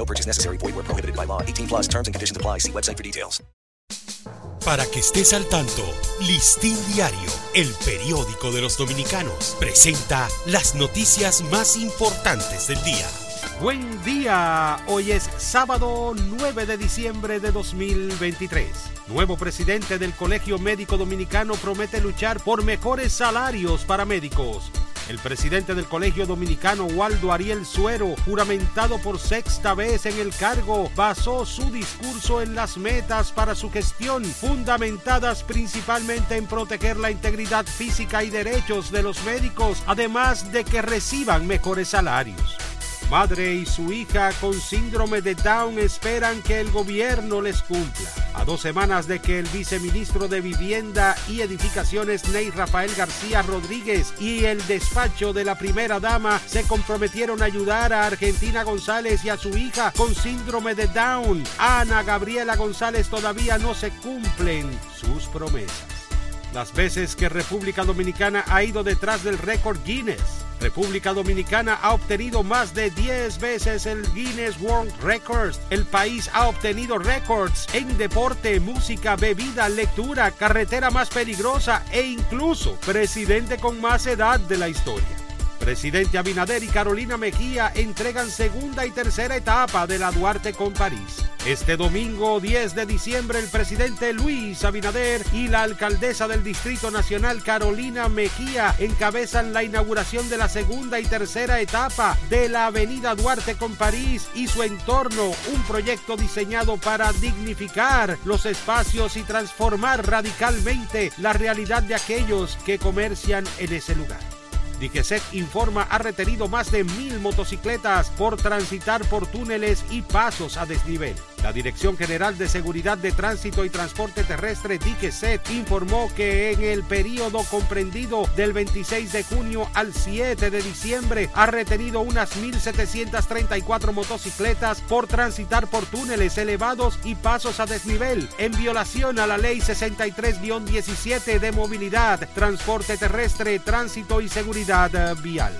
No purchase necessary. Void where prohibited by law. 18 plus terms and conditions apply. See website for details. Para que estés al tanto, Listín Diario, el periódico de los dominicanos, presenta las noticias más importantes del día. Buen día, hoy es sábado 9 de diciembre de 2023. Nuevo presidente del Colegio Médico Dominicano promete luchar por mejores salarios para médicos. El presidente del Colegio Dominicano, Waldo Ariel Suero, juramentado por sexta vez en el cargo, basó su discurso en las metas para su gestión, fundamentadas principalmente en proteger la integridad física y derechos de los médicos, además de que reciban mejores salarios. Madre y su hija con síndrome de Down esperan que el gobierno les cumpla. A dos semanas de que el viceministro de Vivienda y Edificaciones, Ney Rafael García Rodríguez, y el despacho de la primera dama se comprometieron a ayudar a Argentina González y a su hija con síndrome de Down, Ana Gabriela González todavía no se cumplen sus promesas. Las veces que República Dominicana ha ido detrás del récord Guinness. República Dominicana ha obtenido más de 10 veces el Guinness World Records. El país ha obtenido récords en deporte, música, bebida, lectura, carretera más peligrosa e incluso presidente con más edad de la historia. Presidente Abinader y Carolina Mejía entregan segunda y tercera etapa de la Duarte con París. Este domingo 10 de diciembre el presidente Luis Abinader y la alcaldesa del Distrito Nacional Carolina Mejía encabezan la inauguración de la segunda y tercera etapa de la Avenida Duarte con París y su entorno, un proyecto diseñado para dignificar los espacios y transformar radicalmente la realidad de aquellos que comercian en ese lugar. DGCET informa ha retenido más de mil motocicletas por transitar por túneles y pasos a desnivel. La Dirección General de Seguridad de Tránsito y Transporte Terrestre DGCET informó que en el periodo comprendido del 26 de junio al 7 de diciembre ha retenido unas 1.734 motocicletas por transitar por túneles elevados y pasos a desnivel en violación a la Ley 63-17 de Movilidad, Transporte Terrestre, Tránsito y Seguridad Vial.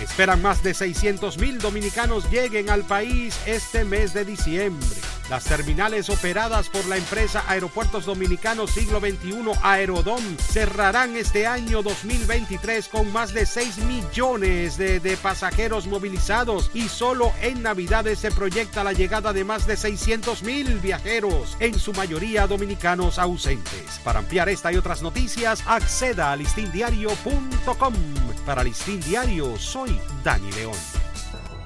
Esperan más de 600 mil dominicanos lleguen al país este mes de diciembre. Las terminales operadas por la empresa Aeropuertos Dominicanos Siglo XXI Aerodom cerrarán este año 2023 con más de 6 millones de, de, pasajeros movilizados y solo en Navidades se proyecta la llegada de más de 600 mil viajeros, en su mayoría dominicanos ausentes. Para ampliar esta y otras noticias, acceda a listindiario.com. Para Listín Diario, soy Dani León.